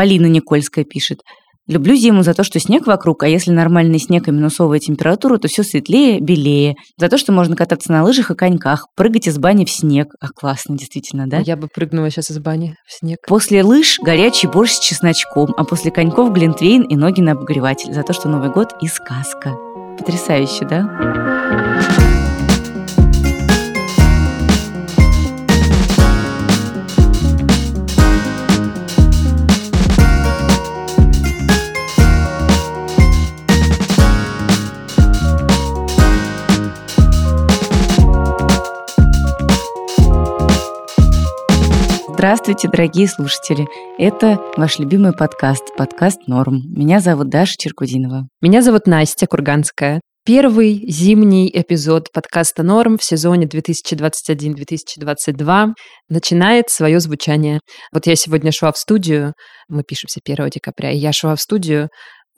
Полина Никольская пишет. Люблю зиму за то, что снег вокруг, а если нормальный снег и минусовая температура, то все светлее, белее. За то, что можно кататься на лыжах и коньках, прыгать из бани в снег. А классно, действительно, да? Я бы прыгнула сейчас из бани в снег. После лыж горячий борщ с чесночком, а после коньков глинтвейн и ноги на обогреватель. За то, что Новый год и сказка. Потрясающе, да? Здравствуйте, дорогие слушатели. Это ваш любимый подкаст, подкаст «Норм». Меня зовут Даша Черкудинова. Меня зовут Настя Курганская. Первый зимний эпизод подкаста «Норм» в сезоне 2021-2022 начинает свое звучание. Вот я сегодня шла в студию, мы пишемся 1 декабря, и я шла в студию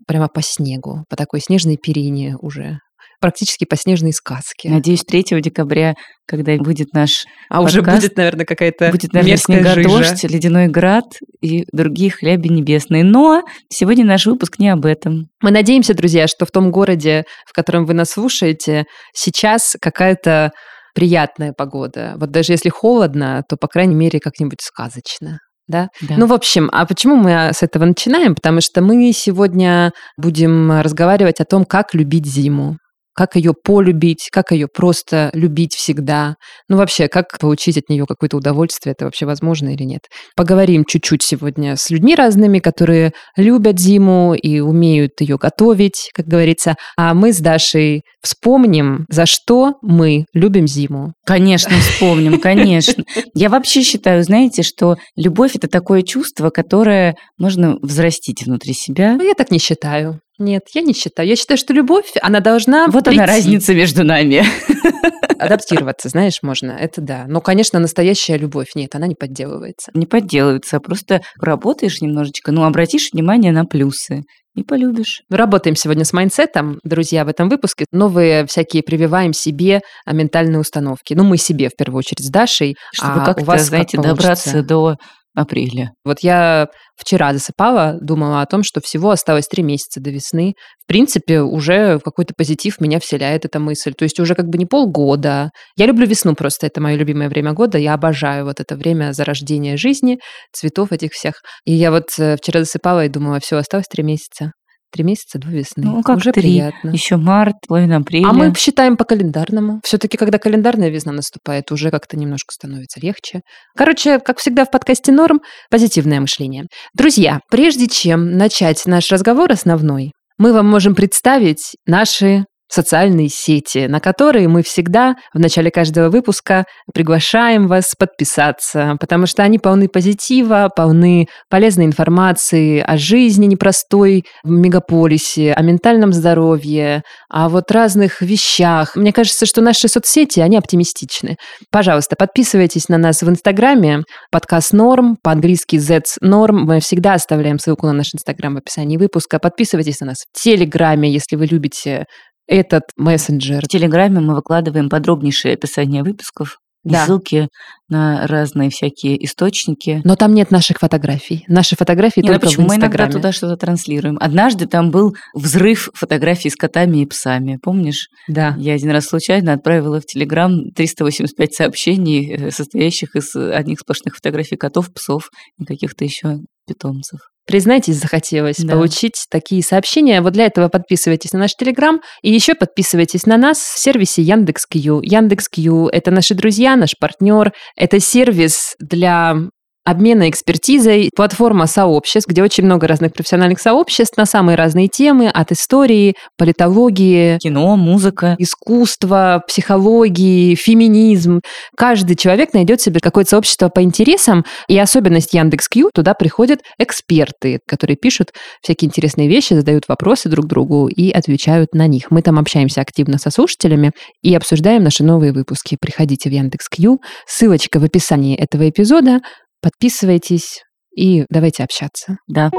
прямо по снегу, по такой снежной перине уже практически по снежной сказке. Надеюсь, 3 декабря, когда выйдет наш А подкаст, уже будет, наверное, какая-то будет, наверное, снегодождь, ледяной град и другие хляби небесные. Но сегодня наш выпуск не об этом. Мы надеемся, друзья, что в том городе, в котором вы нас слушаете, сейчас какая-то приятная погода. Вот даже если холодно, то, по крайней мере, как-нибудь сказочно. Да? Да. Ну, в общем, а почему мы с этого начинаем? Потому что мы сегодня будем разговаривать о том, как любить зиму как ее полюбить, как ее просто любить всегда. Ну, вообще, как получить от нее какое-то удовольствие, это вообще возможно или нет. Поговорим чуть-чуть сегодня с людьми разными, которые любят зиму и умеют ее готовить, как говорится. А мы с Дашей вспомним, за что мы любим зиму. Конечно, вспомним, конечно. Я вообще считаю, знаете, что любовь – это такое чувство, которое можно взрастить внутри себя. Ну, я так не считаю. Нет, я не считаю. Я считаю, что любовь, она должна Вот прийти. она разница между нами. Адаптироваться, знаешь, можно. Это да. Но, конечно, настоящая любовь, нет, она не подделывается. Не подделывается, а просто работаешь немножечко, ну, обратишь внимание на плюсы и полюбишь. Работаем сегодня с mindset ом, друзья, в этом выпуске. Новые всякие прививаем себе а, ментальные установки. Ну, мы себе, в первую очередь, с Дашей. Чтобы а как-то, у вас знаете, как добраться до апреля. Вот я вчера засыпала, думала о том, что всего осталось три месяца до весны. В принципе, уже в какой-то позитив меня вселяет эта мысль. То есть уже как бы не полгода. Я люблю весну просто, это мое любимое время года. Я обожаю вот это время зарождения жизни, цветов этих всех. И я вот э, вчера засыпала и думала, все, осталось три месяца. Три месяца до весны. Ну, как уже три. приятно. Еще март, половина апреля. А мы считаем по календарному. Все-таки, когда календарная весна наступает, уже как-то немножко становится легче. Короче, как всегда в подкасте «Норм», позитивное мышление. Друзья, прежде чем начать наш разговор основной, мы вам можем представить наши социальные сети, на которые мы всегда в начале каждого выпуска приглашаем вас подписаться, потому что они полны позитива, полны полезной информации о жизни непростой в мегаполисе, о ментальном здоровье, о вот разных вещах. Мне кажется, что наши соцсети, они оптимистичны. Пожалуйста, подписывайтесь на нас в Инстаграме, подкаст Норм, по-английски Z's Норм. Мы всегда оставляем ссылку на наш Инстаграм в описании выпуска. Подписывайтесь на нас в Телеграме, если вы любите этот мессенджер. В Телеграме мы выкладываем подробнейшее описание выпусков и Да. ссылки на разные всякие источники. Но там нет наших фотографий. Наши фотографии Не, ну только почему в мы иногда Инстаграме. туда что-то транслируем? Однажды там был взрыв фотографий с котами и псами, помнишь? Да. Я один раз случайно отправила в Телеграм 385 сообщений, э, состоящих из одних сплошных фотографий котов, псов и каких-то еще питомцев. Признайтесь, захотелось Да. получить такие сообщения. Вот для этого подписывайтесь на наш Телеграм и еще подписывайтесь на нас в сервисе Яндекс.Кью. Яндекс.Кью – это наши друзья, наш партнер. Это сервис для обмена экспертизой, платформа сообществ, где очень много разных профессиональных сообществ на самые разные темы, от истории, политологии, Кино, музыка. искусство, психологии, феминизм. Каждый человек найдет себе какое-то сообщество по интересам, и особенность Яндекс.Кью, туда приходят эксперты, которые пишут всякие интересные вещи, задают вопросы друг другу и отвечают на них. Мы там общаемся активно со слушателями и обсуждаем наши новые выпуски. Приходите в Яндекс.Кью, ссылочка в описании этого эпизода, подписывайтесь и давайте общаться. Да.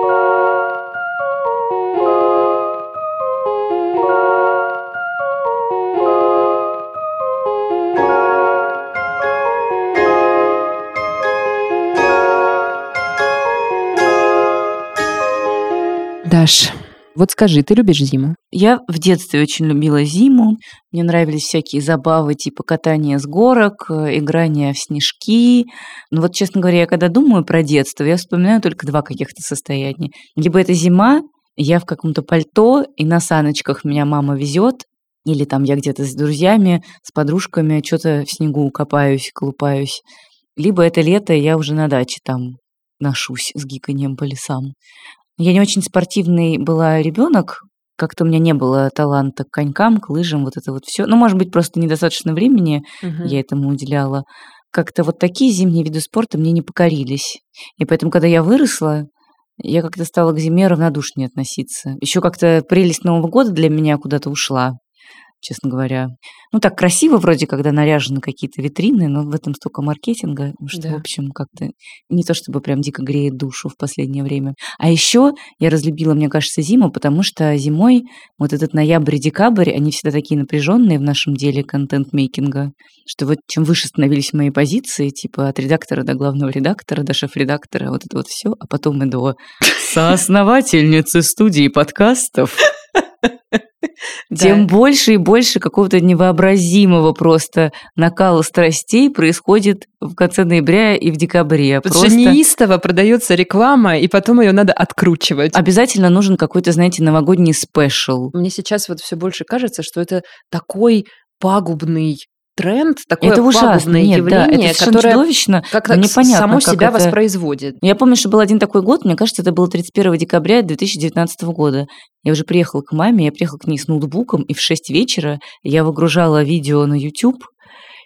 Даш, вот скажи, ты любишь зиму? Я в детстве очень любила зиму. Мне нравились всякие забавы типа катания с горок, э, играния в снежки. Но вот, честно говоря, я когда думаю про детство, я вспоминаю только два каких-то состояния. Либо это зима, я в каком-то пальто, и на саночках меня мама везет, или там я где-то с друзьями, с подружками что-то в снегу копаюсь, колупаюсь. Либо это лето, и я уже на даче там ношусь с гиканьем по лесам. Я не очень спортивный была ребенок, как-то у меня не было таланта к конькам, к лыжам, вот это вот все. Ну, может быть, просто недостаточно времени угу. я этому уделяла. Как-то вот такие зимние виды спорта мне не покорились. И поэтому, когда я выросла, я как-то стала к зиме равнодушнее относиться. Еще как-то прелесть Нового года для меня куда-то ушла честно говоря. Ну, так красиво вроде, когда наряжены какие-то витрины, но в этом столько маркетинга, что, да. в общем, как-то не то чтобы прям дико греет душу в последнее время. А еще я разлюбила, мне кажется, зиму, потому что зимой вот этот ноябрь и декабрь, они всегда такие напряженные в нашем деле контент-мейкинга, что вот чем выше становились мои позиции, типа от редактора до главного редактора, до шеф-редактора, вот это вот все, а потом и до соосновательницы студии подкастов, тем больше и больше какого-то невообразимого просто накала страстей происходит в конце ноября и в декабре. Потому просто... что неистово продается реклама, и потом ее надо откручивать. Обязательно нужен какой-то, знаете, новогодний спешл. Мне сейчас вот все больше кажется, что это такой пагубный тренд, такое это ужасное Нет, явление, да, это которое чудовищно, как-то непонятно, само себя это... воспроизводит. Я помню, что был один такой год, мне кажется, это было 31 декабря 2019 года. Я уже приехала к маме, я приехала к ней с ноутбуком, и в 6 вечера я выгружала видео на YouTube,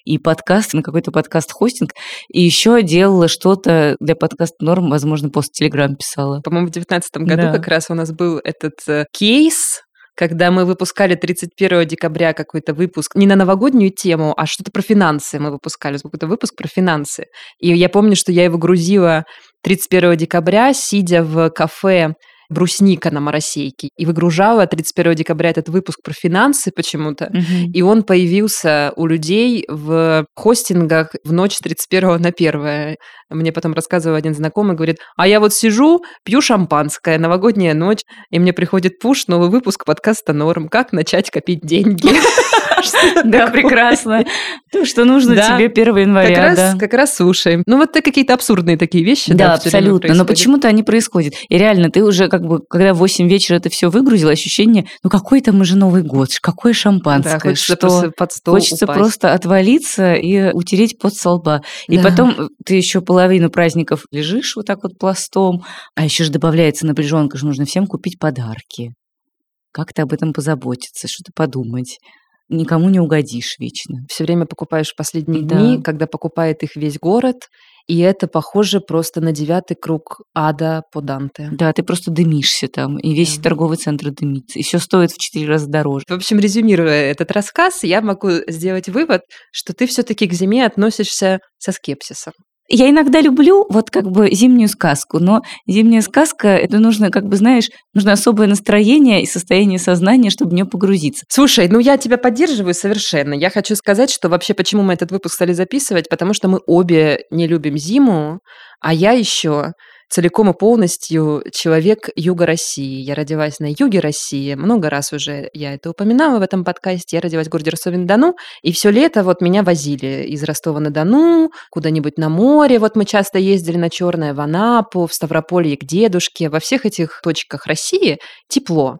и подкаст, на какой-то подкаст-хостинг, и еще делала что-то для подкаст норм, возможно, пост Телеграм писала. По-моему, в 2019 году да. как раз у нас был этот э, кейс когда мы выпускали 31 декабря какой-то выпуск, не на новогоднюю тему, а что-то про финансы мы выпускали, какой-то выпуск про финансы. И я помню, что я его грузила 31 декабря, сидя в кафе брусника на моросейке. И выгружала 31 декабря этот выпуск про финансы почему-то. Угу. И он появился у людей в хостингах в ночь с 31 на 1. Мне потом рассказывал один знакомый, говорит, а я вот сижу, пью шампанское, новогодняя ночь, и мне приходит пуш, новый выпуск подкаста «Норм. Как начать копить деньги». Да, прекрасно. То, что нужно тебе 1 января. Как раз слушаем. Ну, вот какие-то абсурдные такие вещи. Да, абсолютно. Но почему-то они происходят. И реально, ты уже как бы, когда в 8 вечера это все выгрузил, ощущение, ну, какой там уже Новый год, какое шампанское. хочется просто под стол Хочется просто отвалиться и утереть под солба. И потом ты еще половину праздников лежишь вот так вот пластом, а еще же добавляется напряженка, что нужно всем купить подарки. Как-то об этом позаботиться, что-то подумать никому не угодишь вечно. Все время покупаешь последние да. дни, когда покупает их весь город, и это похоже просто на девятый круг ада по Данте. Да, ты просто дымишься там, и весь да. торговый центр дымится. И все стоит в четыре раза дороже. В общем, резюмируя этот рассказ, я могу сделать вывод, что ты все-таки к зиме относишься со скепсисом. Я иногда люблю вот как бы зимнюю сказку, но зимняя сказка, это нужно, как бы, знаешь, нужно особое настроение и состояние сознания, чтобы в нее погрузиться. Слушай, ну я тебя поддерживаю совершенно. Я хочу сказать, что вообще почему мы этот выпуск стали записывать, потому что мы обе не любим зиму, а я еще целиком и полностью человек юга России. Я родилась на юге России. Много раз уже я это упоминала в этом подкасте. Я родилась в городе Ростове-на-Дону. И все лето вот меня возили из Ростова-на-Дону куда-нибудь на море. Вот мы часто ездили на Черное, в Анапу, в Ставрополье к дедушке. Во всех этих точках России тепло.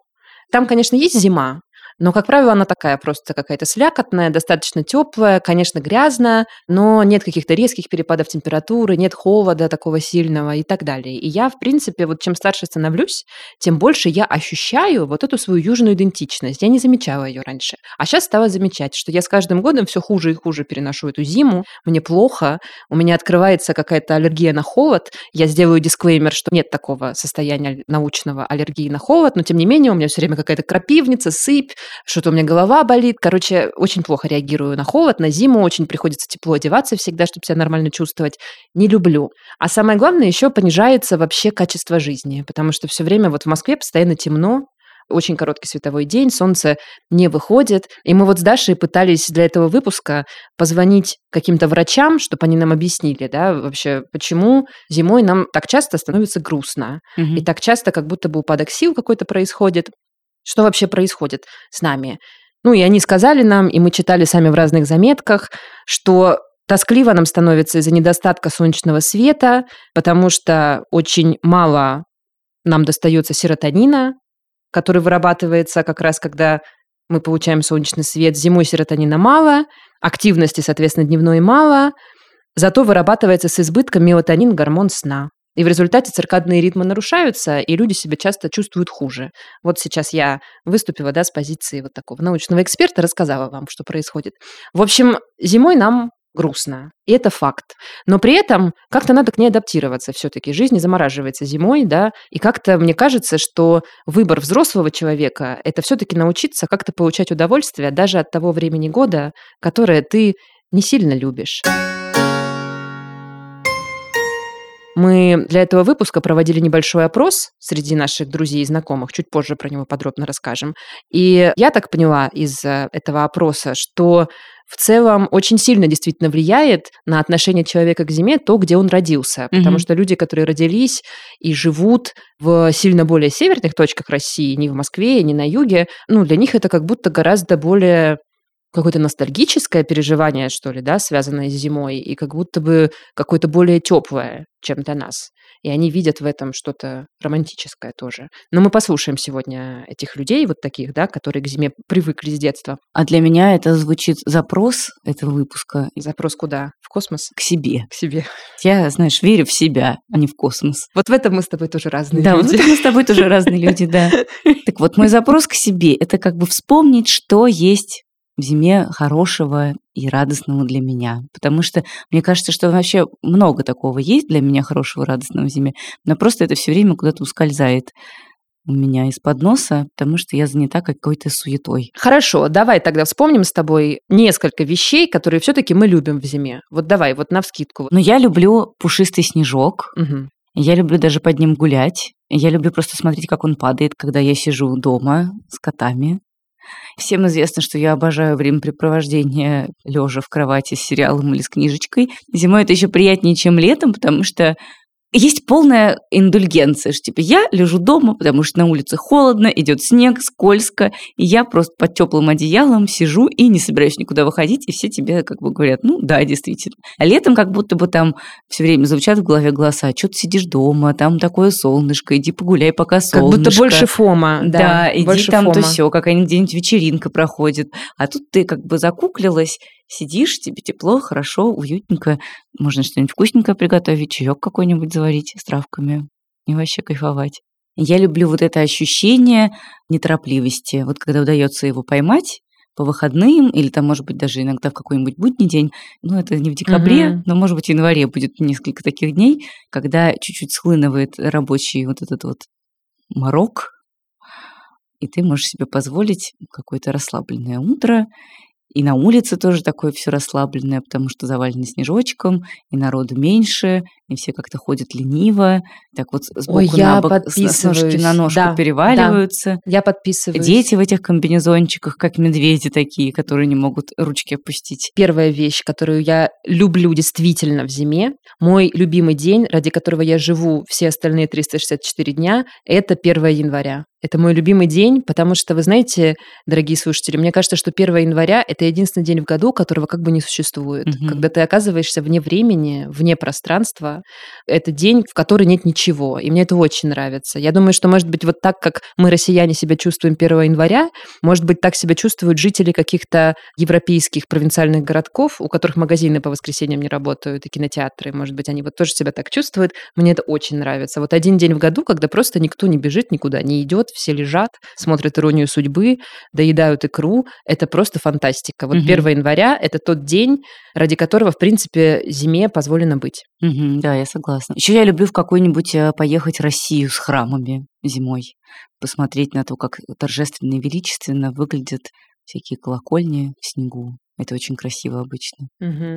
Там, конечно, есть зима, но, как правило, она такая просто какая-то слякотная, достаточно теплая, конечно, грязная, но нет каких-то резких перепадов температуры, нет холода такого сильного и так далее. И я, в принципе, вот чем старше становлюсь, тем больше я ощущаю вот эту свою южную идентичность. Я не замечала ее раньше. А сейчас стала замечать, что я с каждым годом все хуже и хуже переношу эту зиму, мне плохо, у меня открывается какая-то аллергия на холод. Я сделаю дисклеймер, что нет такого состояния научного аллергии на холод, но тем не менее у меня все время какая-то крапивница, сыпь, что-то у меня голова болит. Короче, очень плохо реагирую на холод, на зиму, очень приходится тепло одеваться всегда, чтобы себя нормально чувствовать. Не люблю. А самое главное, еще понижается вообще качество жизни, потому что все время вот в Москве постоянно темно, очень короткий световой день, солнце не выходит. И мы вот с Дашей пытались для этого выпуска позвонить каким-то врачам, чтобы они нам объяснили, да, вообще, почему зимой нам так часто становится грустно. Мгм. И так часто как будто бы упадок сил какой-то происходит. Что вообще происходит с нами? Ну, и они сказали нам, и мы читали сами в разных заметках, что тоскливо нам становится из-за недостатка солнечного света, потому что очень мало нам достается серотонина, который вырабатывается как раз, когда мы получаем солнечный свет. Зимой серотонина мало, активности, соответственно, дневной мало, зато вырабатывается с избытком мелатонин, гормон сна. И в результате циркадные ритмы нарушаются, и люди себя часто чувствуют хуже. Вот сейчас я выступила да, с позиции вот такого научного эксперта, рассказала вам, что происходит. В общем, зимой нам грустно. И это факт. Но при этом как-то надо к ней адаптироваться все-таки. Жизнь замораживается зимой, да, и как-то мне кажется, что выбор взрослого человека – это все-таки научиться как-то получать удовольствие даже от того времени года, которое ты не сильно любишь. Мы для этого выпуска проводили небольшой опрос среди наших друзей и знакомых. Чуть позже про него подробно расскажем. И я так поняла из э, этого опроса, что в целом очень сильно действительно влияет на отношение человека к зиме то, где он родился. Потому Мгм. что люди, которые родились и живут в сильно более северных точках России, не в Москве, не на юге, ну, для них это как будто гораздо более какое-то ностальгическое переживание, что ли, да, связанное с зимой, и как будто бы какое-то более теплое, чем для нас. И они видят в этом что-то романтическое тоже. Но мы послушаем сегодня этих людей, вот таких, да, которые к зиме привыкли с детства. А для меня это звучит запрос этого выпуска Запрос куда? В космос? к себе. К себе. Я, знаешь, верю в себя, а не в космос. Вот в этом мы с тобой тоже разные Да, вот люди. это мы с тобой тоже разные люди, да. Так вот, мой запрос к себе – это как бы вспомнить, что есть в зиме хорошего и радостного для меня. Потому что мне кажется, что вообще много такого есть для меня хорошего радостного в зиме, но просто это все время куда-то ускользает у меня из-под носа, потому что я занята какой-то суетой. Хорошо, давай тогда вспомним с тобой несколько вещей, которые все-таки мы любим в зиме. Вот давай, вот навскидку. Но я люблю пушистый снежок, Мгм. я люблю даже под ним гулять, я люблю просто смотреть, как он падает, когда я сижу дома с котами. Всем известно, что я обожаю времяпрепровождение лежа в кровати с сериалом или с книжечкой. Зимой это еще приятнее, чем летом, потому что есть полная индульгенция, что типа я лежу дома, потому что на улице холодно, идет снег, скользко, и я просто под теплым одеялом сижу и не собираюсь никуда выходить, и все тебе как бы говорят, ну да, действительно. А летом как будто бы там все время звучат в голове голоса, что ты сидишь дома, там такое солнышко, иди погуляй, пока Как солнышко. будто больше фома. Да, Да, иди больше там то фома. все, какая-нибудь где-нибудь вечеринка проходит. А тут ты как бы закуклилась, сидишь, тебе тепло, хорошо, уютненько. Можно что-нибудь вкусненькое приготовить, чаек какой-нибудь заварить с травками и вообще кайфовать. Я люблю вот это ощущение неторопливости. Вот когда удается его поймать по выходным или там, может быть, даже иногда в какой-нибудь будний день, ну, это не в декабре, Мгм. но, может быть, в январе будет несколько таких дней, когда чуть-чуть схлынывает рабочий вот этот вот морок, и ты можешь себе позволить какое-то расслабленное утро, и на улице тоже такое все расслабленное, потому что завалено снежочком, и народу меньше, и все как-то ходят лениво, так вот сбоку Ой, я на бок, с- ножки на ножку Да, переваливаются. Я подписываюсь. Дети в этих комбинезончиках, как медведи такие, которые не могут ручки опустить. Первая вещь, которую я люблю действительно в зиме, мой любимый день, ради которого я живу все остальные 364 дня, это 1 января. Это мой любимый день, потому что, вы знаете, дорогие слушатели, мне кажется, что 1 января – это единственный день в году, которого как бы не существует. Мгм. Когда ты оказываешься вне времени, вне пространства, это день, в который нет ничего. И мне это очень нравится. Я думаю, что, может быть, вот так, как мы, россияне, себя чувствуем 1 января, может быть, так себя чувствуют жители каких-то европейских провинциальных городков, у которых магазины по воскресеньям не работают, и кинотеатры. Может быть, они вот тоже себя так чувствуют. Мне это очень нравится. Вот один день в году, когда просто никто не бежит никуда, не идет, все лежат, смотрят «Иронию судьбы», доедают икру. Это просто фантастика. Вот Мгм. 1 января – это тот день, ради которого, в принципе, зиме позволено быть. Мгм, да, я согласна. Еще я люблю в какой-нибудь э, поехать в Россию с храмами зимой, посмотреть на то, как торжественно и величественно выглядят всякие колокольни в снегу. Это очень красиво обычно.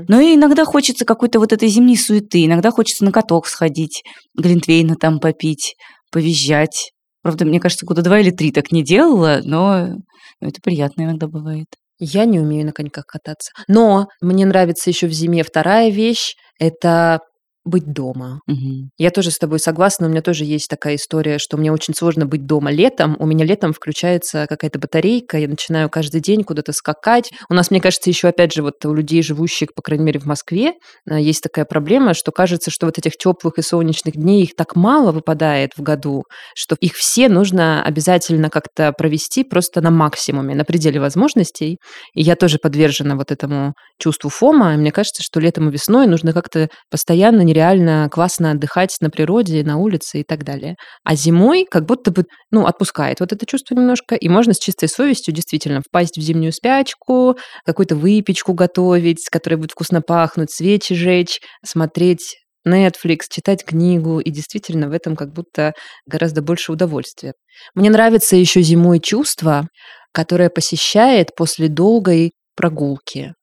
Но и иногда хочется какой-то вот этой зимней суеты. Иногда хочется на каток сходить, глинтвейна там попить, повизжать, Правда, мне кажется, года два или три так не делала, но это приятно иногда бывает. Я не умею на коньках кататься. Но мне нравится еще в зиме вторая вещь – это быть дома. Мгм. Я тоже с тобой согласна, у меня тоже есть такая история, что мне очень сложно быть дома летом. У меня летом включается какая-то батарейка, я начинаю каждый день куда-то скакать. У нас, мне кажется, еще опять же вот у людей, живущих, по крайней мере, в Москве, а, есть такая проблема, что кажется, что вот этих теплых и солнечных дней их так мало выпадает в году, что их все нужно обязательно как-то провести просто на максимуме, на пределе возможностей. И я тоже подвержена вот этому чувству фома. И мне кажется, что летом и весной нужно как-то постоянно нереально классно отдыхать на природе, на улице и так далее. А зимой как будто бы, ну, отпускает вот это чувство немножко, и можно с чистой совестью действительно впасть в зимнюю спячку, какую-то выпечку готовить, которая будет вкусно пахнуть, свечи жечь, смотреть Netflix, читать книгу, и действительно в этом как будто гораздо больше удовольствия. Мне нравится еще зимой чувство, которое посещает после долгой прогулки.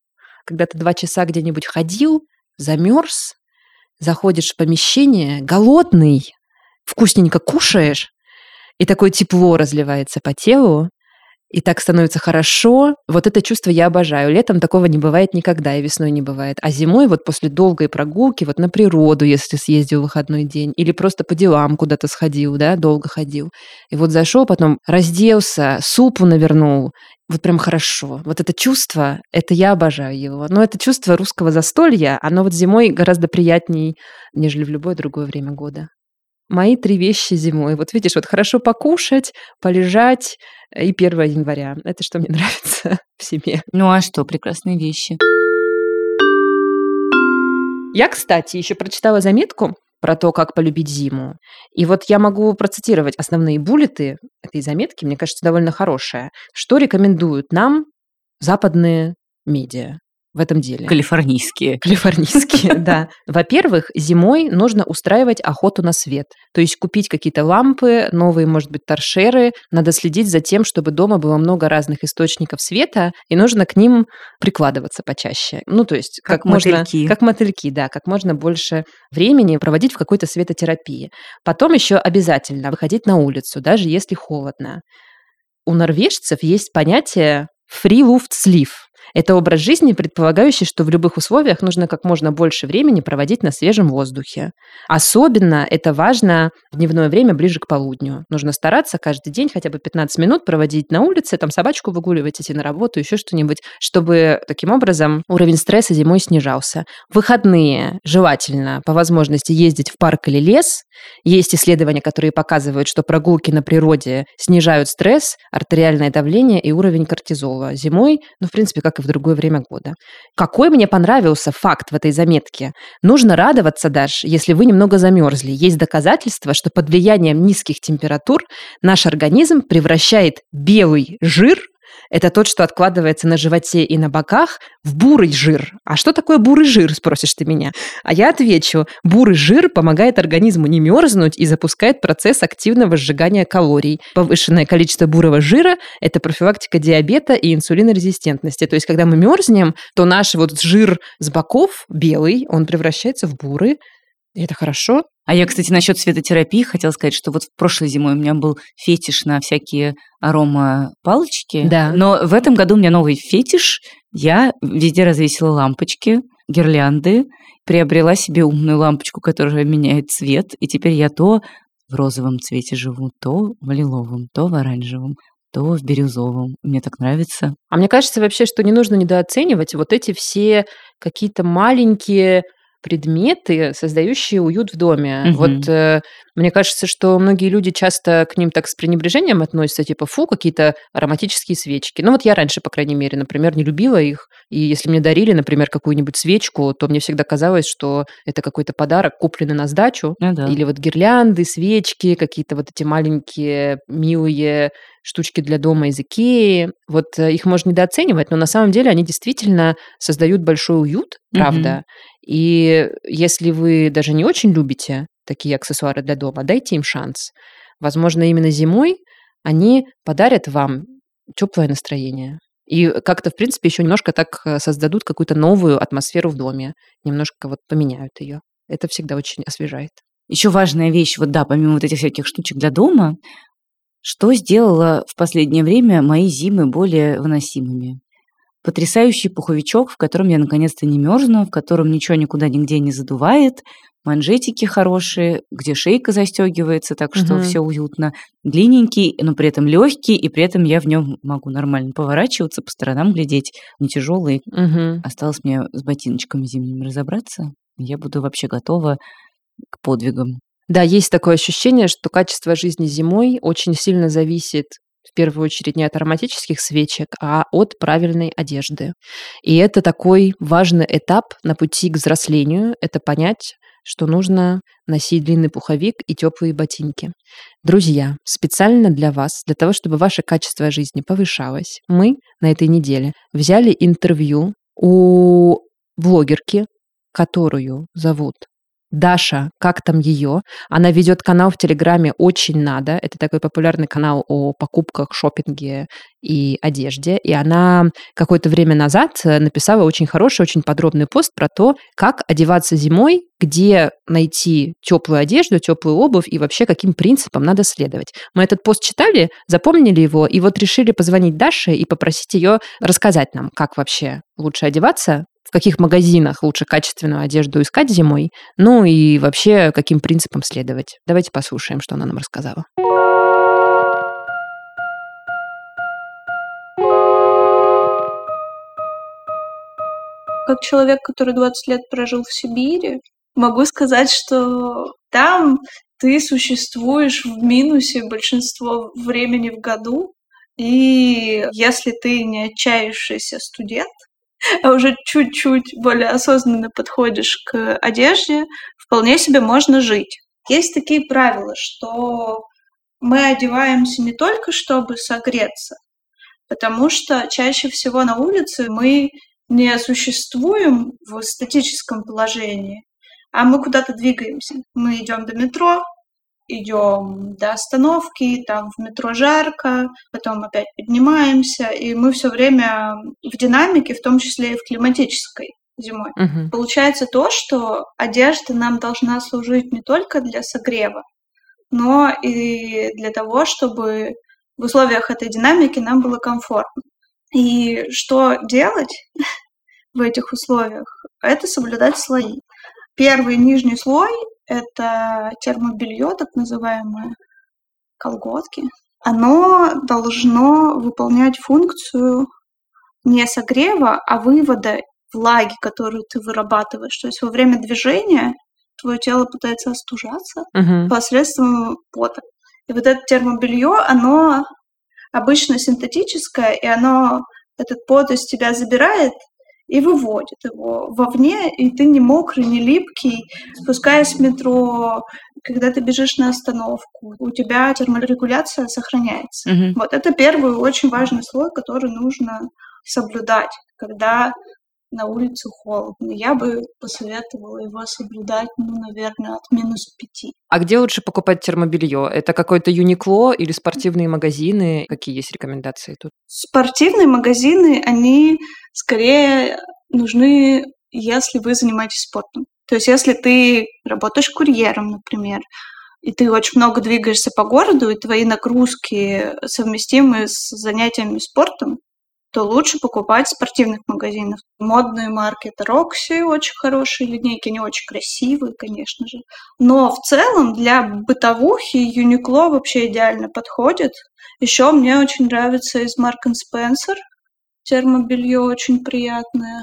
Когда ты два часа где-нибудь ходил, замерз, заходишь в помещение, голодный, вкусненько кушаешь, и такое тепло разливается по телу, и так становится хорошо. Вот это чувство я обожаю. Летом такого не бывает никогда, и весной не бывает. А зимой вот после долгой прогулки, вот на природу, если съездил в выходной день, или просто по делам куда-то сходил, да, долго ходил. И вот зашел, потом разделся, супу навернул, вот прям хорошо. Вот это чувство, это я обожаю его. Но это чувство русского застолья, оно вот зимой гораздо приятней, нежели в любое другое время года. Мои три вещи зимой. Вот видишь, вот хорошо покушать, полежать и 1 января. Это что мне нравится в зиме. Ну а что, прекрасные вещи. Я, кстати, еще прочитала заметку про то, как полюбить зиму. И вот я могу процитировать основные буллеты этой заметки, мне кажется, довольно хорошая. Что рекомендуют нам западные медиа в этом деле? Калифорнийские. Калифорнийские, да. Во-первых, зимой нужно устраивать охоту на свет. То есть купить какие-то лампы, новые, может быть, торшеры. Надо следить за тем, чтобы дома было много разных источников света, и нужно к ним прикладываться почаще. Ну, то есть Как как, можно... мотыльки. Как мотыльки, да. Как можно больше времени проводить в какой-то светотерапии. Потом еще обязательно выходить на улицу, даже если холодно. У норвежцев есть понятие free luft sleep. Это образ жизни, предполагающий, что в любых условиях нужно как можно больше времени проводить на свежем воздухе. Особенно это важно в дневное время ближе к полудню. Нужно стараться каждый день хотя бы 15 минут проводить на улице, там собачку выгуливать, идти на работу, еще что-нибудь, чтобы таким образом уровень стресса зимой снижался. В выходные желательно по возможности ездить в парк или лес. Есть исследования, которые показывают, что прогулки на природе снижают стресс, артериальное давление и уровень кортизола. Зимой, ну, в принципе, как в другое время года. Какой мне понравился факт в этой заметке? Нужно радоваться даже, если вы немного замерзли. Есть доказательства, что под влиянием низких температур наш организм превращает белый жир это тот, что откладывается на животе и на боках, в бурый жир. А что такое бурый жир, спросишь ты меня? А я отвечу, бурый жир помогает организму не мерзнуть и запускает процесс активного сжигания калорий. Повышенное количество бурого жира – это профилактика диабета и инсулинорезистентности. То есть, когда мы мерзнем, то наш вот жир с боков, белый, он превращается в бурый. И это хорошо. А я, кстати, насчет светотерапии хотела сказать, что вот в прошлой зимой у меня был фетиш на всякие арома палочки. Да. Но в этом году у меня новый фетиш. Я везде развесила лампочки, гирлянды, приобрела себе умную лампочку, которая меняет цвет, и теперь я то в розовом цвете живу, то в лиловом, то в оранжевом, то в бирюзовом. Мне так нравится. А мне кажется вообще, что не нужно недооценивать вот эти все какие-то маленькие предметы, создающие уют в доме. Мгм. Вот э, мне кажется, что многие люди часто к ним так с пренебрежением относятся, типа, фу, какие-то ароматические свечки. Ну вот я раньше, по крайней мере, например, не любила их. И если мне дарили, например, какую-нибудь свечку, то мне всегда казалось, что это какой-то подарок, купленный на сдачу. Ну да. Или вот гирлянды, свечки, какие-то вот эти маленькие милые штучки для дома из Икеи. Вот э, их можно недооценивать, но на самом деле они действительно создают большой уют, правда. И если вы даже не очень любите такие аксессуары для дома, дайте им шанс. Возможно, именно зимой они подарят вам теплое настроение. И как-то, в принципе, еще немножко так э, создадут какую-то новую атмосферу в доме. Немножко вот поменяют ее. Это всегда очень освежает. Еще важная вещь, вот да, помимо вот этих всяких штучек для дома, Что сделало в последнее время мои зимы более выносимыми? Потрясающий пуховичок, в котором я наконец-то не мерзну, в котором ничего никуда нигде не задувает, манжетики хорошие, где шейка застегивается, так что угу. все уютно. Длинненький, но при этом легкий, и при этом я в нем могу нормально поворачиваться, по сторонам глядеть, не тяжелый. Угу. Осталось мне с ботиночками зимними разобраться. Я буду вообще готова к подвигам. Да, есть такое ощущение, что качество жизни зимой очень сильно зависит первую очередь не от ароматических свечек, а от правильной одежды. И это такой важный этап на пути к взрослению. Это понять, что нужно носить длинный пуховик и теплые ботинки. Друзья, специально для вас, для того, чтобы ваше качество жизни повышалось, мы на этой неделе взяли интервью у блогерки, которую зовут Даша, как там ее? Она ведет канал в Телеграме «Очень надо». Это такой популярный канал о покупках, шопинге и одежде. И она какое-то время назад написала очень хороший, очень подробный пост про то, как одеваться зимой, где найти теплую одежду, теплую обувь и вообще каким принципам надо следовать. Мы этот пост читали, запомнили его и вот решили позвонить Даше и попросить ее рассказать нам, как вообще лучше одеваться в каких магазинах лучше качественную одежду искать зимой, ну и вообще каким принципам следовать. Давайте послушаем, что она нам рассказала. Как человек, который 20 лет прожил в Сибири, могу сказать, что там ты существуешь в минусе большинство времени в году, и если ты не отчаявшийся студент, а уже чуть-чуть более осознанно подходишь к одежде, вполне себе можно жить. Есть такие правила, что мы одеваемся не только чтобы согреться, потому что чаще всего на улице мы не существуем в статическом положении, а мы куда-то двигаемся. Мы идем до метро, идем до остановки, там в метро жарко, потом опять поднимаемся, и мы все время в динамике, в том числе и в климатической зимой. Угу. Получается то, что одежда нам должна служить не только для согрева, но и для того, чтобы в условиях этой динамики нам было комфортно. И что делать в этих условиях? Это соблюдать слои. Первый нижний слой это термобелье, так называемое, колготки. Оно должно выполнять функцию не согрева, а вывода влаги, которую ты вырабатываешь. То есть во время движения твое тело пытается остужаться uh-huh. посредством пота. И вот это термобелье, оно обычно синтетическое, и оно этот пот из тебя забирает и выводит его вовне, и ты не мокрый, не липкий, спускаясь в метро, когда ты бежишь на остановку, у тебя терморегуляция сохраняется. Угу. Вот это первый очень важный слой, который нужно соблюдать, когда на улице холодно. Я бы посоветовала его соблюдать, ну, наверное, от минус пяти. А где лучше покупать термобелье? Это какой-то Юникло или спортивные магазины? Какие есть рекомендации тут? Спортивные магазины, они скорее нужны, если вы занимаетесь спортом. То есть если ты работаешь курьером, например, и ты очень много двигаешься по городу, и твои нагрузки совместимы с занятиями спортом, то лучше покупать в спортивных магазинах. Модные марки это Roxy, очень хорошие линейки, они очень красивые, конечно же. Но в целом для бытовухи Uniqlo вообще идеально подходит. Еще мне очень нравится из Mark Spencer. Термобелье очень приятное.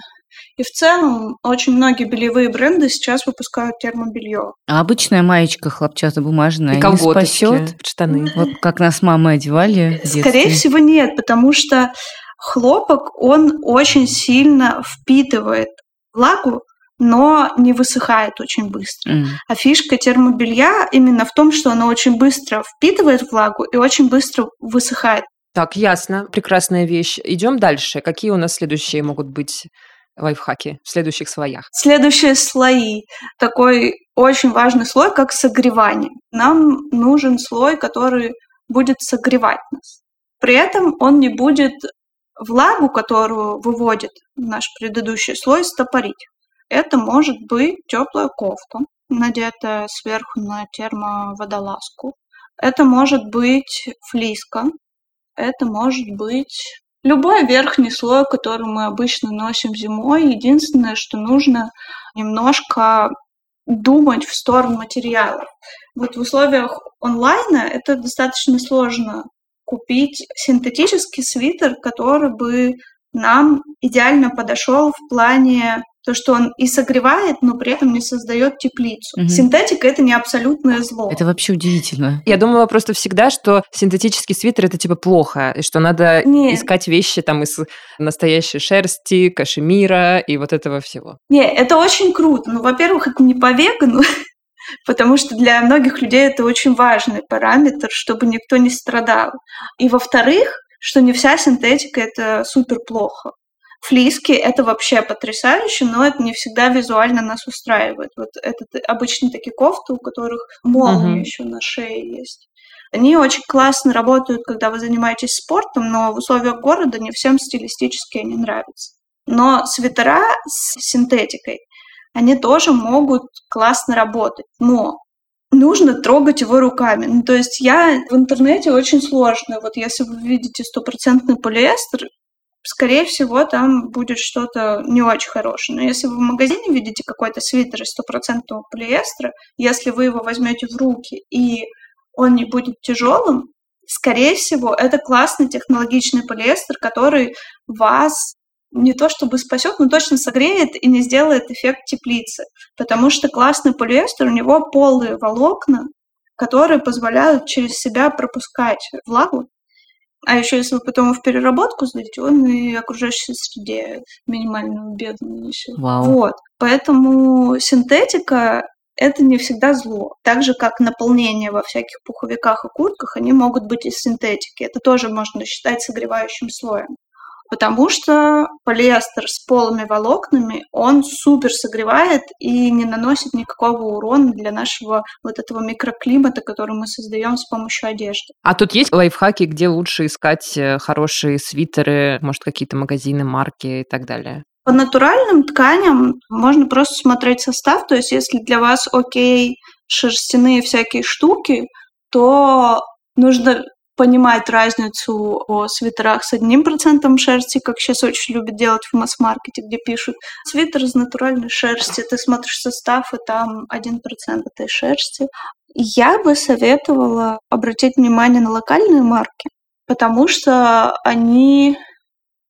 И в целом очень многие бельевые бренды сейчас выпускают термобелье. А обычная маечка хлопчатобумажная и не спасет штаны. Вот как нас мамы одевали. Скорее всего нет, потому что хлопок, он очень сильно впитывает влагу, но не высыхает очень быстро. Mm. А фишка термобелья именно в том, что оно очень быстро впитывает влагу и очень быстро высыхает. Так, ясно. Прекрасная вещь. Идем дальше. Какие у нас следующие могут быть лайфхаки в следующих слоях? Следующие слои. Такой очень важный слой, как согревание. Нам нужен слой, который будет согревать нас. При этом он не будет влагу, которую выводит наш предыдущий слой, стопорить. Это может быть теплая кофта, надетая сверху на термоводолазку. Это может быть флиска, это может быть любой верхний слой, который мы обычно носим зимой. Единственное, что нужно немножко думать в сторону материалов. Вот в условиях онлайна это достаточно сложно купить синтетический свитер, который бы нам идеально подошел в плане то, что он и согревает, но при этом не создает теплицу. Угу. Синтетика это не абсолютное зло. Это вообще удивительно. Я думала просто всегда, что синтетический свитер это типа плохо, и что надо не. искать вещи там из настоящей шерсти, кашемира и вот этого всего. Не, это очень круто. Ну, во-первых, это не по вегану, потому что для многих людей это очень важный параметр, чтобы никто не страдал. И во-вторых, что не вся синтетика это супер плохо. Флиски — это вообще потрясающе, но это не всегда визуально нас устраивает. Вот это обычно такие кофты, у которых молния uh-huh. еще на шее есть. Они очень классно работают, когда вы занимаетесь спортом, но в условиях города не всем стилистически они нравятся. Но свитера с синтетикой, они тоже могут классно работать. Но нужно трогать его руками. Ну, то есть я в интернете очень сложно. Вот если вы видите стопроцентный полиэстер, скорее всего, там будет что-то не очень хорошее. Но если вы в магазине видите какой-то свитер из стопроцентного полиэстера, если вы его возьмете в руки и он не будет тяжелым, скорее всего, это классный технологичный полиэстер, который вас не то чтобы спасет, но точно согреет и не сделает эффект теплицы. Потому что классный полиэстер, у него полые волокна, которые позволяют через себя пропускать влагу а еще если вы потом в переработку сдадите, он и окружающей среде минимальную беду нанесет. Вау. Вот. Поэтому синтетика это не всегда зло. Так же, как наполнение во всяких пуховиках и куртках, они могут быть из синтетики. Это тоже можно считать согревающим слоем потому что полиэстер с полыми волокнами, он супер согревает и не наносит никакого урона для нашего вот этого микроклимата, который мы создаем с помощью одежды. А тут есть лайфхаки, где лучше искать э, хорошие свитеры, может, какие-то магазины, марки и так далее? По натуральным тканям можно просто смотреть состав, то есть если для вас окей шерстяные всякие штуки, то нужно понимать разницу о свитерах с одним процентом шерсти, как сейчас очень любят делать в масс-маркете, где пишут свитер из натуральной шерсти, ты смотришь состав, и там один процент этой шерсти. Я бы советовала обратить внимание на локальные марки, потому что они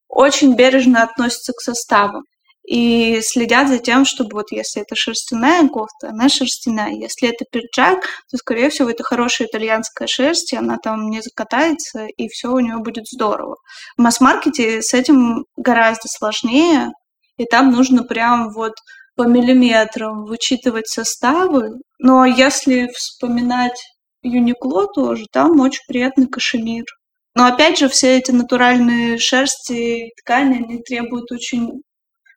очень бережно относятся к составу и следят за тем, чтобы вот если это шерстяная кофта, она шерстяная. Если это пиджак, то, скорее всего, это хорошая итальянская шерсть, и она там не закатается, и все у нее будет здорово. В масс-маркете с этим гораздо сложнее, и там нужно прям вот по миллиметрам вычитывать составы. Но если вспоминать Юникло тоже, там очень приятный кашемир. Но опять же, все эти натуральные шерсти и ткани, они требуют очень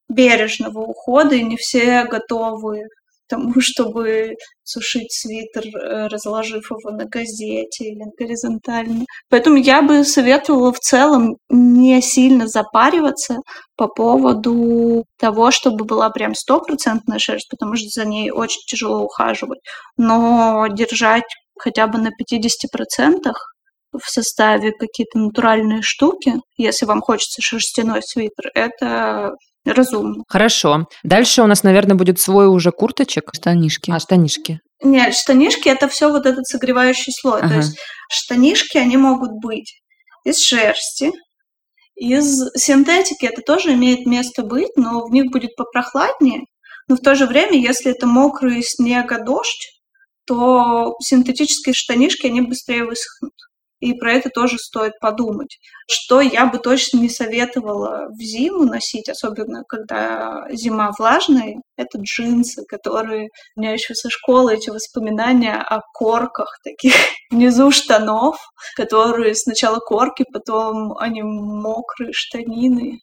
бережного ухода, и не все готовы к тому, чтобы сушить свитер, э, разложив его на газете или горизонтально. Поэтому я бы советовала в целом не сильно запариваться по поводу того, чтобы была прям стопроцентная шерсть, потому что за ней очень тяжело ухаживать, но держать хотя бы на 50% в составе какие-то натуральные штуки, если вам хочется шерстяной свитер, это разумно. Хорошо. Дальше у нас, наверное, будет свой уже курточек. Штанишки. А, штанишки. Нет, штанишки это все вот этот согревающий слой. Ага. То есть штанишки, они могут быть из шерсти, из синтетики это тоже имеет место быть, но в них будет попрохладнее. Но в то же время, если это мокрый снега, дождь, то синтетические штанишки, они быстрее высохнут. И про это тоже стоит подумать. Что я бы точно не советовала в зиму носить, особенно когда зима влажная, это джинсы, которые... У меня еще со школы эти воспоминания о корках таких внизу штанов, которые сначала корки, потом они мокрые штанины.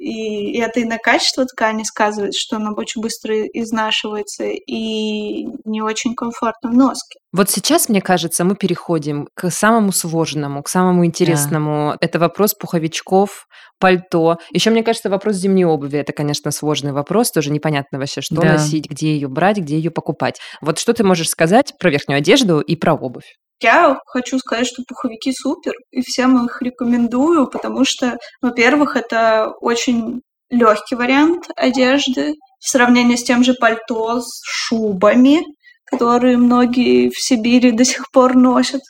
И, это и на качество ткани сказывается, что она очень быстро изнашивается и не очень комфортно в носке. Вот сейчас, мне кажется, мы переходим к самому сложному, к самому интересному. Да. Это вопрос пуховичков, пальто. Еще, мне кажется, вопрос зимней обуви. Это, конечно, сложный вопрос. Тоже непонятно вообще, что да. носить, где ее брать, где ее покупать. Вот что ты можешь сказать про верхнюю одежду и про обувь? Я хочу сказать, что пуховики супер, и всем их рекомендую, потому что, во-первых, это очень легкий вариант одежды в сравнении с тем же пальто с шубами, которые многие в Сибири до сих пор носят.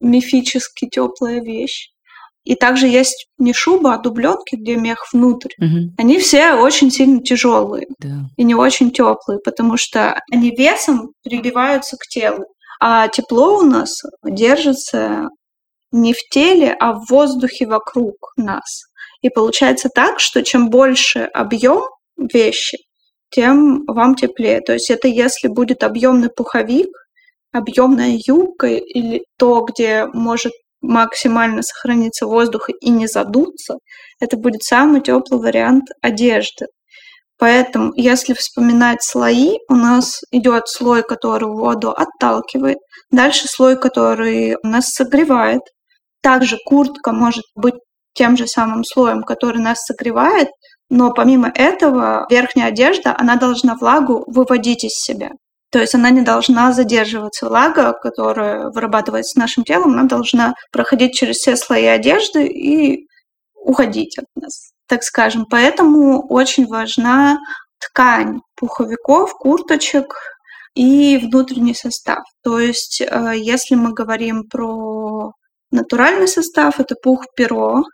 Мифически теплая вещь. И также есть не шуба, а дубленки, где мех внутрь. Мгм. Они все очень сильно тяжелые Да. и не очень теплые, потому что они весом прибиваются к телу. А тепло у нас держится не в теле, а в воздухе вокруг нас. И получается так, что чем больше объем вещи, тем вам теплее. То есть это если будет объемный пуховик, объемная юбка или то, где может максимально сохраниться воздух и не задуться, это будет самый теплый вариант одежды. Поэтому, если вспоминать слои, у нас идет слой, который воду отталкивает, дальше слой, который нас согревает. Также куртка может быть тем же самым слоем, который нас согревает, но помимо этого верхняя одежда, она должна влагу выводить из себя. То есть она не должна задерживаться. Влага, которая вырабатывается нашим телом, она должна проходить через все слои одежды и уходить от нас, так скажем. Поэтому очень важна ткань пуховиков, курточек и внутренний состав. То есть, э, если мы говорим про натуральный состав, это пух-перо,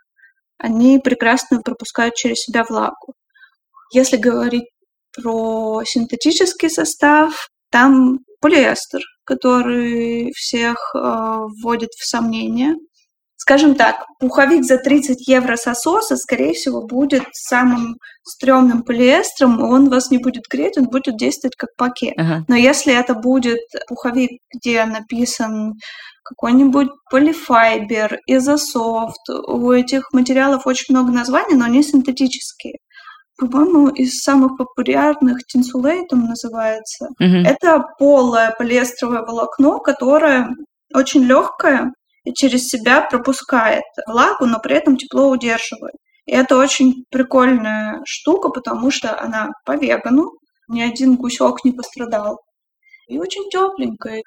они прекрасно пропускают через себя влагу. Если говорить про синтетический состав, там полиэстер, который всех э, вводит в сомнение. Скажем так, пуховик за 30 евро с ососа, скорее всего, будет самым стрёмным полиэстером, он вас не будет греть, он будет действовать как пакет. Ага. Но если это будет пуховик, где написан какой-нибудь полифайбер, изософт, у этих материалов очень много названий, но они синтетические. По-моему, из самых популярных тинсулейтом называется. Мгм. Это полое полиэстеровое волокно, которое очень легкое через себя пропускает влагу, но при этом тепло удерживает. И это очень прикольная штука, потому что она по вегану, ни один гусек не пострадал. И очень тепленькая.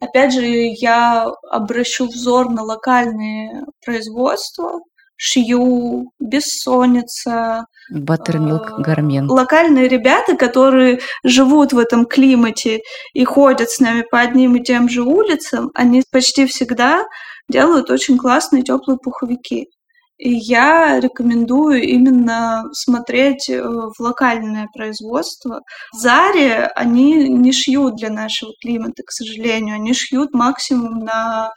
Опять же, я обращу взор на локальные производства, шью, бессонница, Баттермилк Гармен. локальные ребята, которые живут в этом климате и ходят с нами по одним и тем же улицам, они почти всегда делают очень классные теплые пуховики. И я рекомендую именно смотреть э, в локальное производство. Заре они не шьют для нашего климата, к сожалению. Они шьют максимум на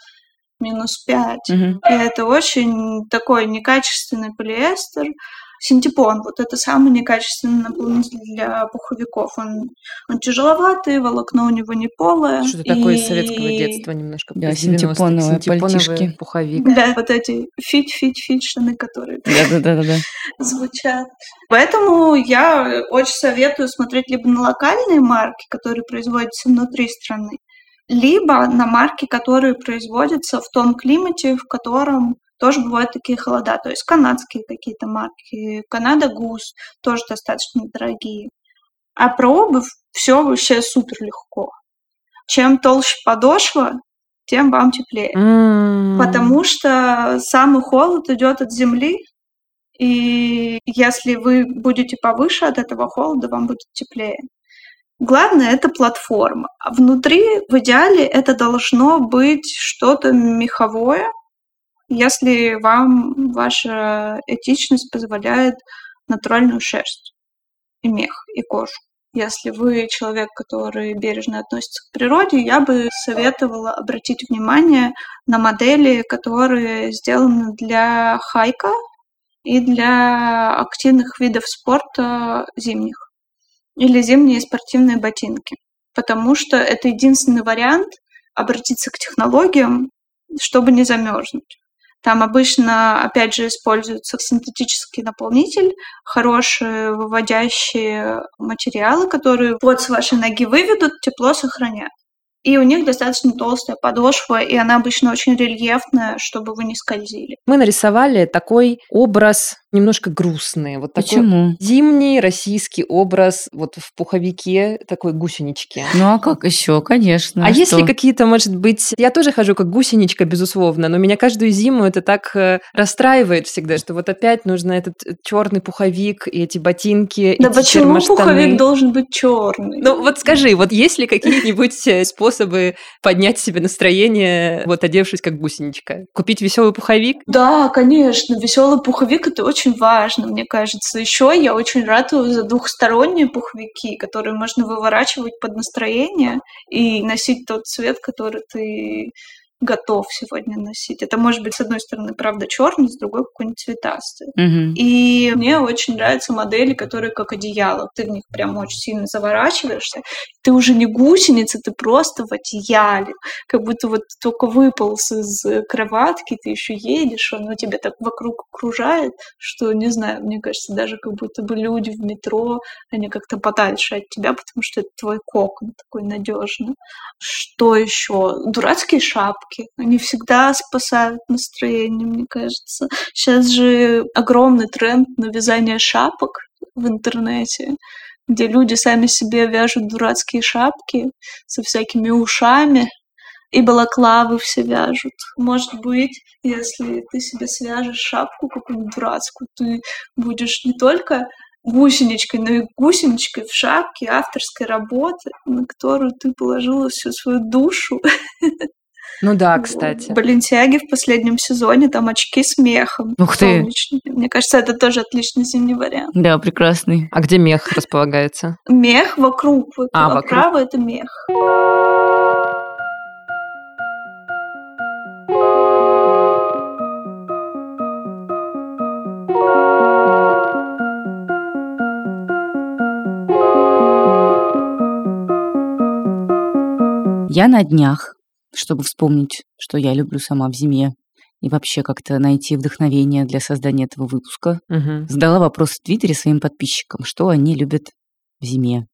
минус 5. Мгм. И это очень такой некачественный полиэстер. Синтепон, вот это самый некачественный наполнитель для пуховиков. Он, он тяжеловатый, волокно у него не полое. Что-то такое из и советского детства немножко. Да, из 90-х. синтепоновые пальтишки. пуховик. Да, вот эти фить-фить-фить штаны, которые Да-да-да-да. звучат. Поэтому я очень советую смотреть либо на локальные марки, которые производятся внутри страны, либо на марки, которые производятся в том климате, в котором тоже бывают такие холода. То есть канадские какие-то марки, Канада Гус тоже достаточно дорогие. А про обувь все вообще супер легко. Чем толще подошва, тем вам теплее. М. Потому что самый холод идет от земли, и если вы будете повыше от этого холода, вам будет теплее. Главное это платформа. А внутри, в идеале, это должно быть что-то меховое, если вам ваша этичность позволяет натуральную шерсть и мех, и кожу. Если вы человек, который бережно относится к природе, я бы советовала обратить внимание на модели, которые сделаны для хайка и для активных видов спорта зимних или зимние спортивные ботинки, потому что это единственный вариант обратиться к технологиям, чтобы не замерзнуть. Там обычно, опять же, используется синтетический наполнитель, хорошие выводящие материалы, которые под с вашей ноги выведут, тепло сохранят. И у них достаточно толстая подошва, и она обычно очень рельефная, чтобы вы не скользили. Мы нарисовали такой образ немножко грустные. Вот такой Почему? зимний российский образ вот в пуховике такой гусенички. Ну а как еще, конечно. А есть ли что? какие-то, может быть... Я тоже хожу как гусеничка, безусловно, но меня каждую зиму это так э, расстраивает всегда, что вот опять нужно этот черный пуховик и эти ботинки, Да и почему термоштаны. пуховик должен быть черный? Ну вот скажи, вот есть ли какие-нибудь э, способы поднять себе настроение, вот одевшись как гусеничка? Купить веселый пуховик? Да, конечно, веселый пуховик это очень важно, мне кажется. Еще я очень ратую за двухсторонние пуховики, которые можно выворачивать под настроение и носить тот цвет, который ты готов сегодня носить. Это может быть, с одной стороны, правда, черный, с другой какой-нибудь цветастый. Мгм. И мне очень нравятся модели, которые как одеяло. Ты в них прям очень сильно заворачиваешься. Ты уже не гусеница, ты просто в одеяле. Как будто вот только выполз из э, кроватки, ты еще едешь, оно тебя так вокруг окружает, что, не знаю, мне кажется, даже как будто бы люди в метро, они как-то подальше от тебя, потому что это твой кокон такой надежный. Что еще? Дурацкие шапки. Они всегда спасают настроение, мне кажется. Сейчас же огромный тренд на вязание шапок в интернете, где люди сами себе вяжут дурацкие шапки со всякими ушами, и балаклавы все вяжут. Может быть, если ты себе свяжешь шапку какую-нибудь дурацкую, ты будешь не только гусеничкой, но и гусеничкой в шапке авторской работы, на которую ты положила всю свою душу. Ну да, кстати. Баленсиаги в последнем сезоне, там очки с мехом. Ух ты. солнечные. Мне кажется, это тоже отличный зимний вариант. Да, прекрасный. А где мех располагается? Мех вокруг, вот А, вокруг. оправа это мех. Я на днях, чтобы вспомнить, что я люблю сама в зиме, и вообще как-то найти вдохновение для создания этого выпуска, Мгм. задала вопрос в Твиттере своим подписчикам, что они любят в зиме.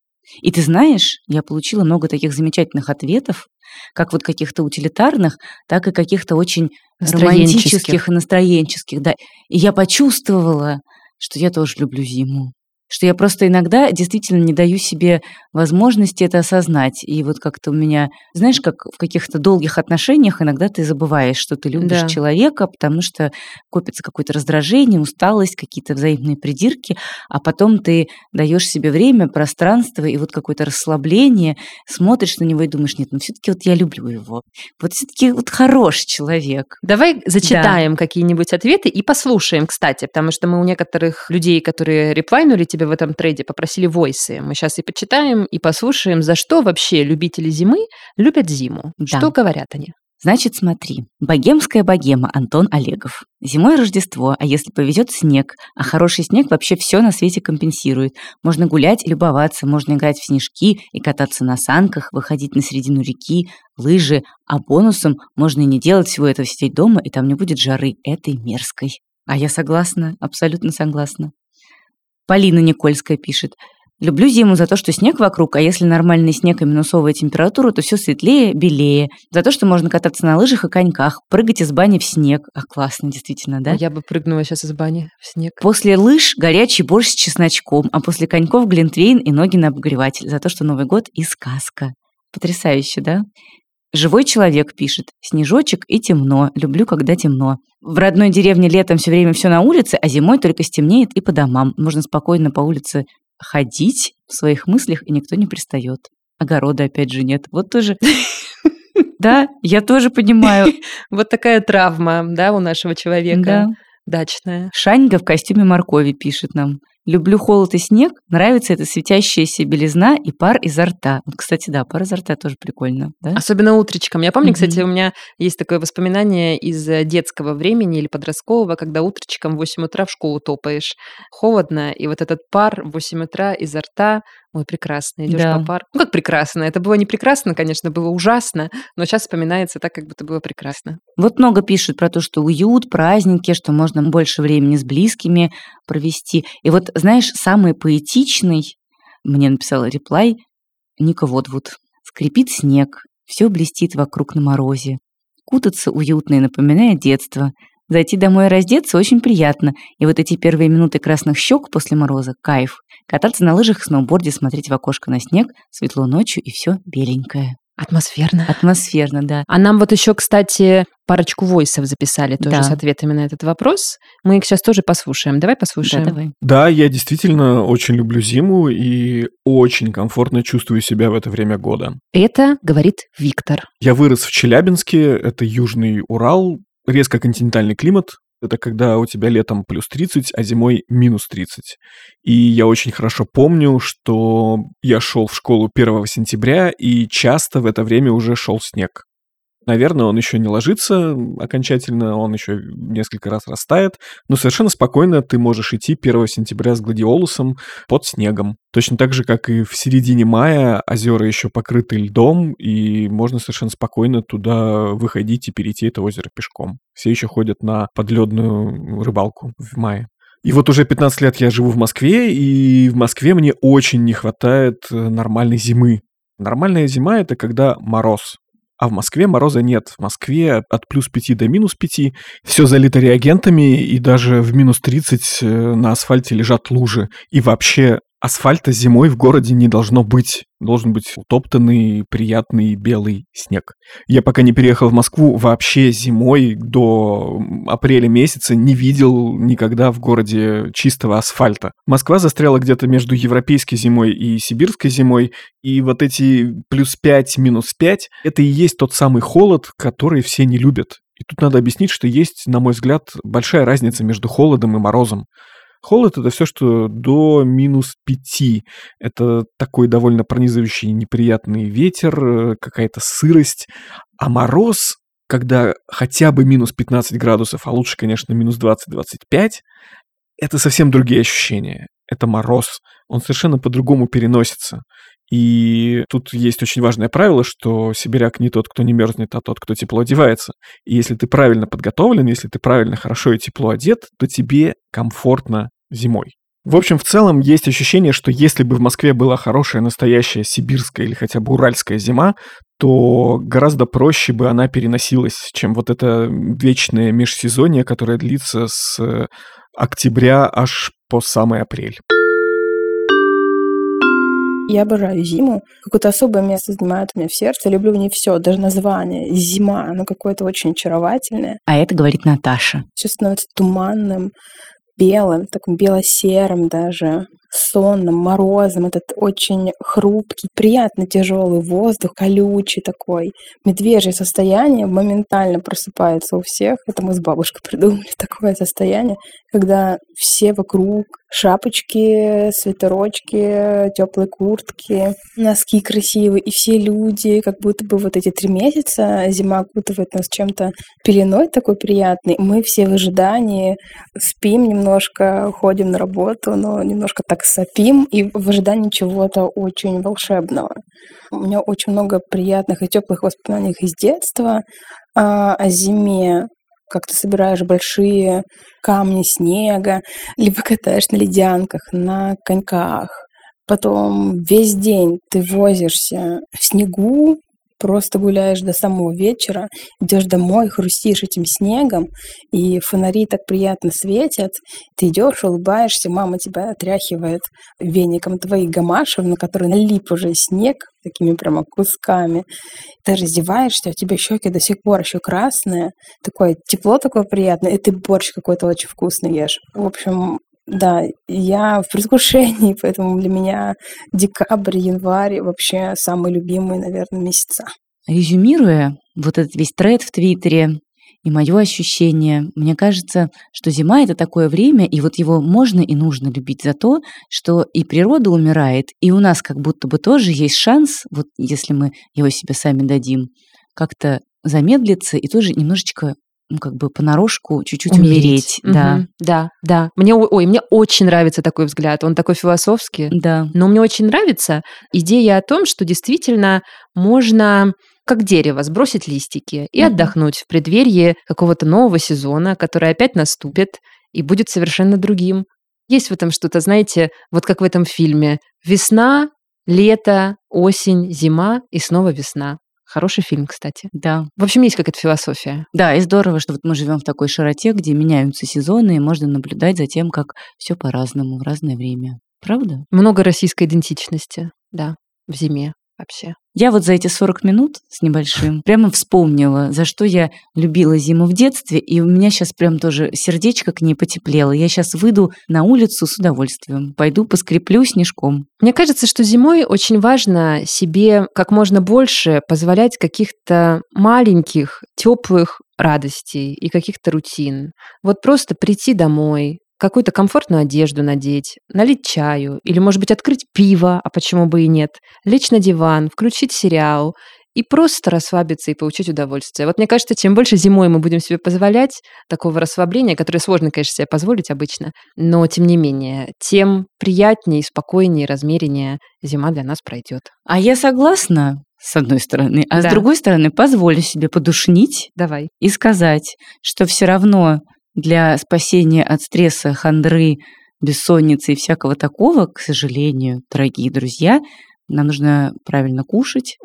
И ты знаешь, я получила много таких замечательных ответов, как вот каких-то утилитарных, так и каких-то очень романтических и настроенческих, да. И я почувствовала, что я тоже люблю зиму. Что я просто иногда действительно не даю себе возможности это осознать. И вот как-то у меня, знаешь, как в каких-то долгих отношениях иногда ты забываешь, что ты любишь Да. человека, потому что копится какое-то раздражение, усталость, какие-то взаимные придирки, а потом ты даешь себе время, пространство и вот какое-то расслабление, смотришь на него и думаешь, нет, ну все-таки вот я люблю его. Вот все-таки вот хороший человек. Давай зачитаем какие-нибудь ответы и послушаем, кстати, потому что мы у некоторых людей, которые реплайнули тебе в этом трейде, попросили войсы. Мы сейчас и почитаем, и послушаем, за что вообще любители зимы любят зиму. Да. Что говорят они? Значит, смотри. Богемская богема Антон Олегов. Зимой Рождество, а если повезет снег. А хороший снег вообще все на свете компенсирует. Можно гулять и любоваться, можно играть в снежки и кататься на санках, выходить на середину реки, лыжи. А бонусом можно и не делать всего этого, сидеть дома, и там не будет жары этой мерзкой. А я согласна, абсолютно согласна. Полина Никольская пишет. Люблю зиму за то, что снег вокруг, а если нормальный снег и минусовая температура, то все светлее, белее. За то, что можно кататься на лыжах и коньках, прыгать из бани в снег. А классно, действительно, да? Я бы прыгнула сейчас из бани в снег. После лыж горячий борщ с чесночком, а после коньков глинтвейн и ноги на обогреватель. За то, что Новый год и сказка. Потрясающе, да? Живой человек пишет. Снежочек и темно. Люблю, когда темно. В родной деревне летом все время все на улице, а зимой только стемнеет и по домам. Можно спокойно по улице ходить в своих мыслях, и никто не пристает. Огорода опять же нет. Вот тоже... Да, я тоже понимаю. Вот такая травма, да, у нашего человека. Да. Дачная. Шаньга в костюме моркови пишет нам. Люблю холод и снег, нравится эта светящаяся белизна и пар изо рта. Вот, кстати, да, пар изо рта тоже прикольно, да? Особенно утречком. Я помню, кстати, Мгм. у меня есть такое воспоминание из э, детского времени или подросткового, когда утречком в 8 утра в школу топаешь. Холодно, и вот этот пар в 8 утра изо рта, ой, прекрасно, идешь Да. по парку. Ну, как прекрасно? Это было не прекрасно, конечно, было ужасно, но сейчас вспоминается так, как будто было прекрасно. Вот много пишут про то, что уют, праздники, что можно больше времени с близкими провести. И вот, знаешь, самый поэтичный, мне написала реплай, Ника Водвуд. Скрипит снег, все блестит вокруг на морозе. Кутаться уютно и напоминает детство. Зайти домой и раздеться очень приятно. И вот эти первые минуты красных щек после мороза – кайф. Кататься на лыжах, сноуборде, смотреть в окошко на снег, светло ночью и все беленькое. Атмосферно. Атмосферно, да. А нам вот еще, кстати, парочку войсов записали тоже Да. с ответами на этот вопрос. Мы их сейчас тоже послушаем. Давай послушаем. Да, давай. Да, я действительно очень люблю зиму и очень комфортно чувствую себя в это время года. Это говорит Виктор. Я вырос в Челябинске, это Южный Урал, резко континентальный климат. Это когда у тебя летом плюс 30, а зимой минус 30. И я очень хорошо помню, что я шел в школу 1 сентября, и часто в это время уже шел снег. Наверное, он еще не ложится окончательно, он еще несколько раз растает, но совершенно спокойно ты можешь идти 1 сентября с гладиолусом под снегом. Точно так же, как и в середине мая озера еще покрыты льдом, и можно совершенно спокойно туда выходить и перейти это озеро пешком. Все еще ходят на подледную рыбалку в мае. И вот уже 15 лет я живу в Москве, и в Москве мне очень не хватает э, нормальной зимы. Нормальная зима — это когда мороз. А в Москве мороза нет. В Москве от плюс 5 до минус 5 все залито реагентами, и даже в минус 30 э, на асфальте лежат лужи. И вообще асфальта зимой в городе не должно быть. Должен быть утоптанный, приятный белый снег. Я пока не переехал в Москву, вообще зимой до апреля месяца не видел никогда в городе чистого асфальта. Москва застряла где-то между европейской зимой и сибирской зимой, и вот эти плюс 5, минус 5, это и есть тот самый холод, который все не любят. И тут надо объяснить, что есть, на мой взгляд, большая разница между холодом и морозом. Холод — это все, что до минус 5. Это такой довольно пронизывающий неприятный ветер, э, какая-то сырость. А мороз, когда хотя бы минус 15 градусов, а лучше, конечно, минус 20-25, это совсем другие ощущения. Это мороз. Он совершенно по-другому переносится. И тут есть очень важное правило, что сибиряк не тот, кто не мерзнет, а тот, кто тепло одевается. И если ты правильно подготовлен, если ты правильно хорошо и тепло одет, то тебе комфортно зимой. В общем, в целом есть ощущение, что если бы в Москве была хорошая, настоящая сибирская или хотя бы уральская зима, то гораздо проще бы она переносилась, чем вот это вечное межсезонье, которое длится с э, октября аж по самый апрель. Я обожаю зиму. Какое-то особое место занимает у меня в сердце. Люблю в ней все, даже название зима, оно какое-то очень очаровательное. А это говорит Наташа. Все становится туманным, белым, таким бело-серым даже, сонным, морозом. Этот очень хрупкий, приятно тяжелый воздух, колючий такой. Медвежье состояние моментально просыпается у всех. Это мы с бабушкой придумали такое состояние, когда все вокруг шапочки, свитерочки, теплые куртки, носки красивые, и все люди, как будто бы вот эти три месяца зима окутывает нас чем-то пеленой такой приятной. Мы все в ожидании спим немножко, ходим на работу, но немножко так сопим и в ожидании чего-то очень волшебного. У меня очень много приятных и теплых воспоминаний из детства а, о зиме, как ты собираешь большие камни снега, либо катаешь на ледянках, на коньках. Потом весь день ты возишься в снегу, просто гуляешь до самого вечера, идешь домой, хрустишь этим снегом, и фонари так приятно светят. Ты идешь, улыбаешься, мама тебя отряхивает веником твоих гамашев, на которые налип уже снег такими прямо кусками. Ты раздеваешься, у тебя щеки до сих пор еще красные, такое тепло такое приятное, и ты борщ какой-то очень вкусный ешь. В общем, да, я в предвкушении, поэтому для меня декабрь, январь вообще самые любимые, наверное, месяца. Резюмируя вот этот весь тред в Твиттере и мое ощущение, мне кажется, что зима — это такое время, и вот его можно и нужно любить за то, что и природа умирает, и у нас как будто бы тоже есть шанс, вот если мы его себе сами дадим, как-то замедлиться и тоже немножечко ну, как бы понарошку чуть-чуть умереть. Да, Мгм. да, да. Мне, о- ой, мне очень нравится такой взгляд. Он такой философский. да. Но мне очень нравится идея о том, что действительно можно как дерево сбросить листики и Мгм. отдохнуть в преддверии какого-то нового сезона, который опять наступит и будет совершенно другим. Есть в этом что-то, знаете, вот как в этом фильме. Весна, лето, осень, зима и снова весна. Хороший фильм, кстати. Да. В общем, есть какая-то философия. Да, и здорово, что вот мы живем в такой широте, где меняются сезоны, и можно наблюдать за тем, как все по-разному в разное время. Правда? Много российской идентичности, да, в зиме вообще. Я вот за эти 40 минут с небольшим прямо вспомнила, за что я любила зиму в детстве, и у меня сейчас прям тоже сердечко к ней потеплело. Я сейчас выйду на улицу с удовольствием, пойду поскреплю снежком. Мне кажется, что зимой очень важно себе как можно больше позволять каких-то маленьких, теплых радостей и каких-то рутин. Вот просто прийти домой, какую-то комфортную одежду надеть, налить чаю или, может быть, открыть пиво, а почему бы и нет, лечь на диван, включить сериал и просто расслабиться и получить удовольствие. Вот мне кажется, чем больше зимой мы будем себе позволять такого расслабления, которое сложно, конечно, себе позволить обычно, но тем не менее, тем приятнее, спокойнее, размереннее зима для нас пройдет. А я согласна, с одной стороны, а Да. с другой стороны, позволю себе подушнить Давай. и сказать, что все равно для спасения от стресса, хандры, бессонницы и всякого такого, к сожалению, дорогие друзья, нам нужно правильно кушать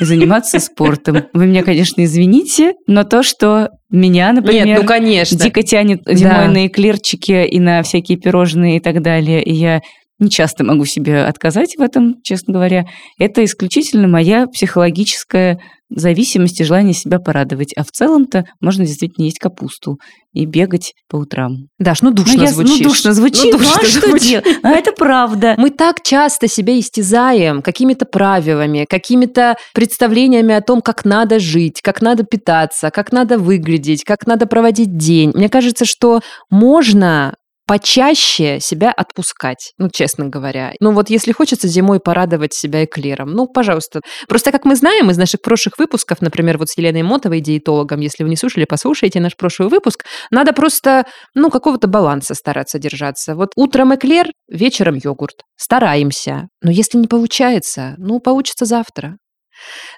и заниматься спортом. Вы меня, конечно, извините, но то, что меня, например, Нет, ну конечно. дико тянет Да. зимой на эклерчики и на всякие пирожные и так далее, и я не часто могу себе отказать в этом, честно говоря. Это исключительно моя психологическая зависимость и желание себя порадовать. А в целом-то можно действительно есть капусту и бегать по утрам. Даш, ну душно ну, я- звучишь. Ну, душно звучит, Ну, ну, а душно что делать? А это правда. Мы так часто себя истязаем какими-то правилами, какими-то представлениями о том, как надо жить, как надо питаться, как надо выглядеть, как надо проводить день. Мне кажется, что можно почаще себя отпускать, ну, честно говоря. Ну, вот если хочется зимой порадовать себя эклером, ну, пожалуйста. Просто, как мы знаем из наших прошлых выпусков, например, вот с Еленой Мотовой, диетологом, если вы не слушали, послушайте наш прошлый выпуск, надо просто, ну, какого-то баланса стараться держаться. Вот утром эклер, вечером йогурт. Стараемся. Но если не получается, ну, получится завтра.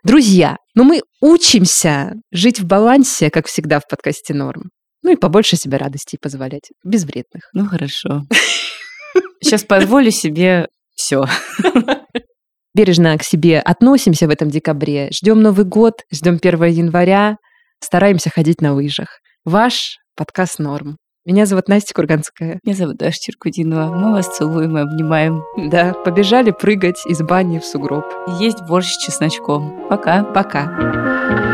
Друзья, ну мы учимся жить в балансе, как всегда в подкасте «Норм». Ну и побольше себе радостей позволять, безвредных. Ну, хорошо. Сейчас позволю себе все. Бережно к себе относимся в этом декабре. Ждем Новый год, ждем 1 января. Стараемся ходить на лыжах. Ваш подкаст «Норм». Меня зовут Настя Курганская. Меня зовут Даша Черкудинова. Мы вас целуем и обнимаем. Да, побежали прыгать из бани в сугроб. Есть борщ с чесночком. Пока. Пока.